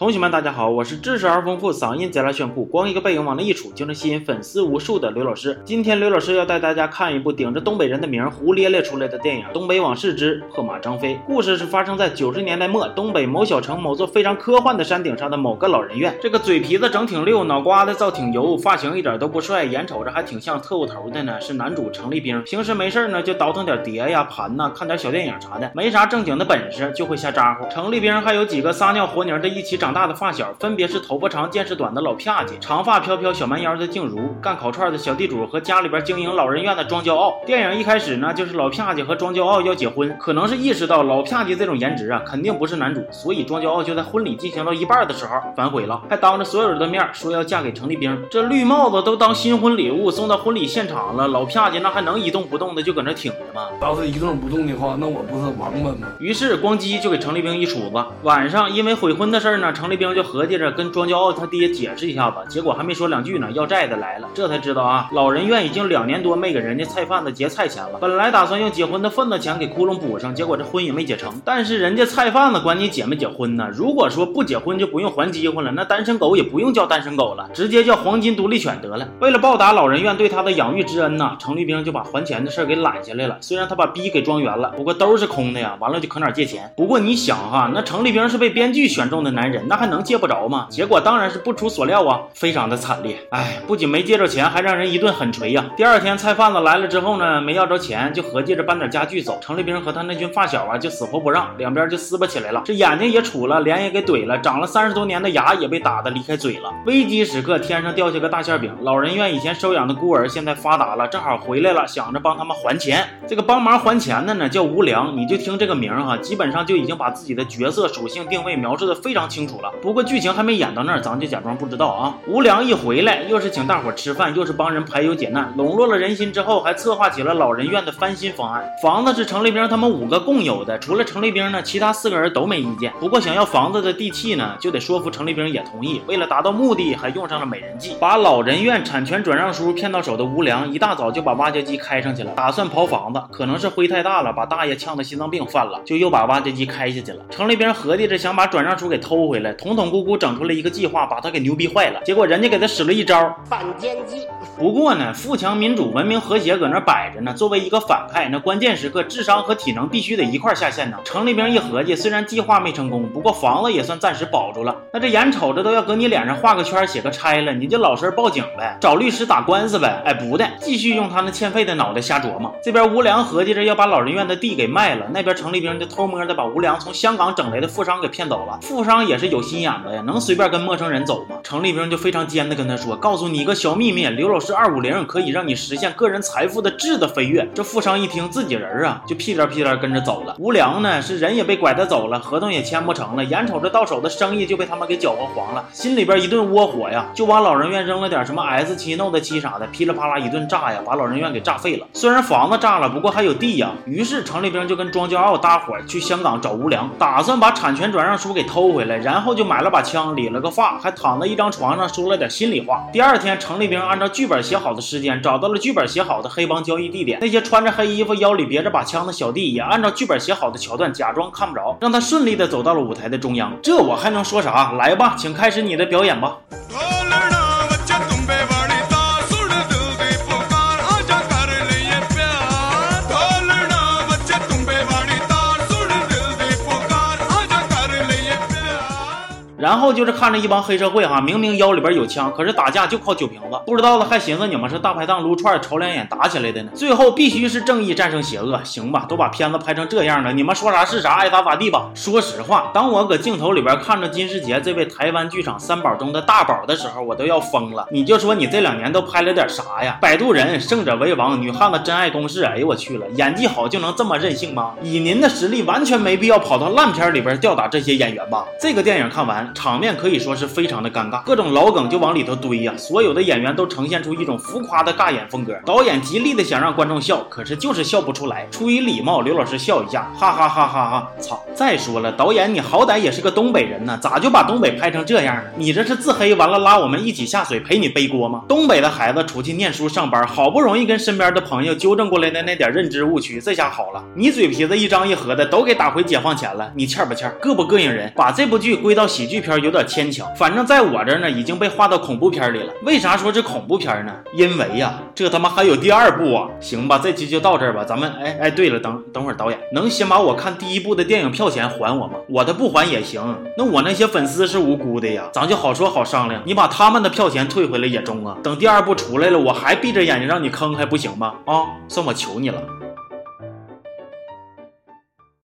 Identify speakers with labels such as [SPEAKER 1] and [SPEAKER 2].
[SPEAKER 1] 同学们，大家好，我是知识而丰富、嗓音贼拉炫酷、光一个背影往那一杵就能吸引粉丝无数的刘老师。今天刘老师要带大家看一部顶着东北人的名胡咧咧出来的电影《东北往事之破马张飞》。故事是发生在九十年代末，东北某小城某座非常科幻的山顶上的某个老人院。这个嘴皮子整挺溜，脑瓜子造挺油，发型一点都不帅，眼瞅着还挺像特务头的呢。是男主程立兵，平时没事呢就倒腾点碟呀、盘呐，看点小电影啥的，没啥正经的本事，就会瞎咋呼。程立兵还有几个撒尿和泥的一起长。大的发小分别是头发长见识短的老啪姐，长发飘飘小蛮腰的静茹，干烤串的小地主和家里边经营老人院的庄骄傲。电影一开始呢，就是老啪姐和庄骄傲要结婚，可能是意识到老啪姐这种颜值啊，肯定不是男主，所以庄骄傲就在婚礼进行到一半的时候反悔了，还当着所有人的面说要嫁给程立兵。这绿帽子都当新婚礼物送到婚礼现场了，老啪姐那还能一动不动的就搁那挺着吗？
[SPEAKER 2] 要是一动不动的话，那我不是王八吗？
[SPEAKER 1] 于是咣叽就给程立兵一杵子。晚上因为悔婚的事儿呢，程立兵就合计着跟庄骄傲他爹解释一下子，结果还没说两句呢，要债的来了。这才知道啊，老人院已经两年多没给人家菜贩子结菜钱了。本来打算用结婚的份子钱给窟窿补上，结果这婚也没结成。但是人家菜贩子管你结没结婚呢？如果说不结婚就不用还饥荒了，那单身狗也不用叫单身狗了，直接叫黄金独立犬得了。为了报答老人院对他的养育之恩呢，程立兵就把还钱的事给揽下来了。虽然他把逼给装圆了，不过兜是空的呀。完了就可哪借钱。不过你想哈，那程立兵是被编剧选中的男人，那还能借不着吗？结果当然是不出所料啊，非常的惨烈。哎，不仅没借着钱，还让人一顿狠锤呀。第二天菜贩子来了之后呢，没要着钱，就合计着搬点家具走。程立兵和他那群发小啊，就死活不让，两边就撕巴起来了。这眼睛也杵了，脸也给怼了，长了三十多年的牙也被打的离开嘴了。危机时刻，天上掉下个大馅饼。老人院以前收养的孤儿现在发达了，正好回来了，想着帮他们还钱。这个帮忙还钱的呢，叫吴良。你就听这个名哈，基本上就已经把自己的角色属性定位描述的非常清楚了。不过剧情还没演到那儿，咱就假装不知道啊。吴良一回来，又是请大伙吃饭，又是帮人排忧解难，笼络了人心之后，还策划起了老人院的翻新方案。房子是程立兵他们五个共有的，除了程立兵呢，其他四个人都没意见。不过想要房子的地契呢，就得说服程立兵也同意。为了达到目的，还用上了美人计，把老人院产权转让书骗到手的吴良，一大早就把挖掘机开上去了，打算刨房子。可能是灰太大了，把大爷呛得心脏病犯了，就又把挖掘机开下去了。程立兵合计着想把转让书给偷回来，统统咕咕整出来一个计划，把他给牛逼坏了。结果人家给他使了一招
[SPEAKER 3] 反间计。
[SPEAKER 1] 不过呢，富强、民主、文明、和谐搁那摆着呢。作为一个反派，那关键时刻智商和体能必须得一块下线呢。程立兵一合计，虽然计划没成功，不过房子也算暂时保住了。那这眼瞅着都要搁你脸上画个圈，写个拆了，你就老实报警呗，找律师打官司呗。哎，不的，继续用他那欠费的脑袋瞎琢磨。这边吴良合计着要把老人院的地给卖了，那边程立兵就偷摸的把吴良从香港整来的富商给骗走了。富商也是有心眼子呀，能随便跟陌生人走吗？程立兵就非常尖的跟他说：“告诉你一个小秘密，刘老师二五零可以让你实现个人财富的质的飞跃。”这富商一听自己人啊，就屁颠屁颠跟着走了。吴良呢，是人也被拐带走了，合同也签不成了，眼瞅着到手的生意就被他们给搅和黄了，心里边一顿窝火呀，就往老人院扔了点什么 S 七、Note 七啥的，噼里啪啦一顿炸呀，把老人院给炸废了。虽然房子炸了，不过还有地呀。于是程立兵就跟庄骄傲搭伙去香港找吴良，打算把产权转让书给偷回来，然然后就买了把枪，理了个发，还躺在一张床上说了点心里话。第二天，程立兵按照剧本写好的时间，找到了剧本写好的黑帮交易地点。那些穿着黑衣服、腰里别着把枪的小弟，也按照剧本写好的桥段，假装看不着，让他顺利的走到了舞台的中央。这我还能说啥？来吧，请开始你的表演吧。然后就是看着一帮黑社会哈，明明腰里边有枪，可是打架就靠酒瓶子。不知道的还寻思你们是大排档撸串瞅两眼打起来的呢。最后必须是正义战胜邪恶，行吧？都把片子拍成这样了，你们说啥是啥，爱咋咋地吧。说实话，当我搁镜头里边看着金世杰这位台湾剧场三宝中的大宝的时候，我都要疯了。你就说你这两年都拍了点啥呀？摆渡人、胜者为王、女汉子真爱公式，哎呦我去了，演技好就能这么任性吗？以您的实力，完全没必要跑到烂片里边吊打这些演员吧？这个电影看完。场面可以说是非常的尴尬，各种老梗就往里头堆呀。所有的演员都呈现出一种浮夸的尬演风格。导演极力的想让观众笑，可是就是笑不出来。出于礼貌，刘老师笑一下，哈哈哈哈哈！操！再说了，导演你好歹也是个东北人呢，咋就把东北拍成这样呢？你这是自黑完了拉我们一起下水陪你背锅吗？东北的孩子出去念书上班，好不容易跟身边的朋友纠正过来的那点认知误区，这下好了，你嘴皮子一张一合的都给打回解放前了，你欠不欠？膈不膈应人？把这部剧归到喜剧。片有点牵强。反正在我这儿呢，已经被划到恐怖片里了。为啥说是恐怖片呢？因为呀，这他妈还有第二部啊！行吧，这期就到这儿吧。咱们，哎哎，对了，等等会儿导演能先把我看第一部的电影票钱还我吗？我的不还也行。那我那些粉丝是无辜的呀，咱就好说好商量。你把他们的票钱退回来也中啊。等第二部出来了，我还闭着眼睛让你坑，还不行吗？啊，算我求你了。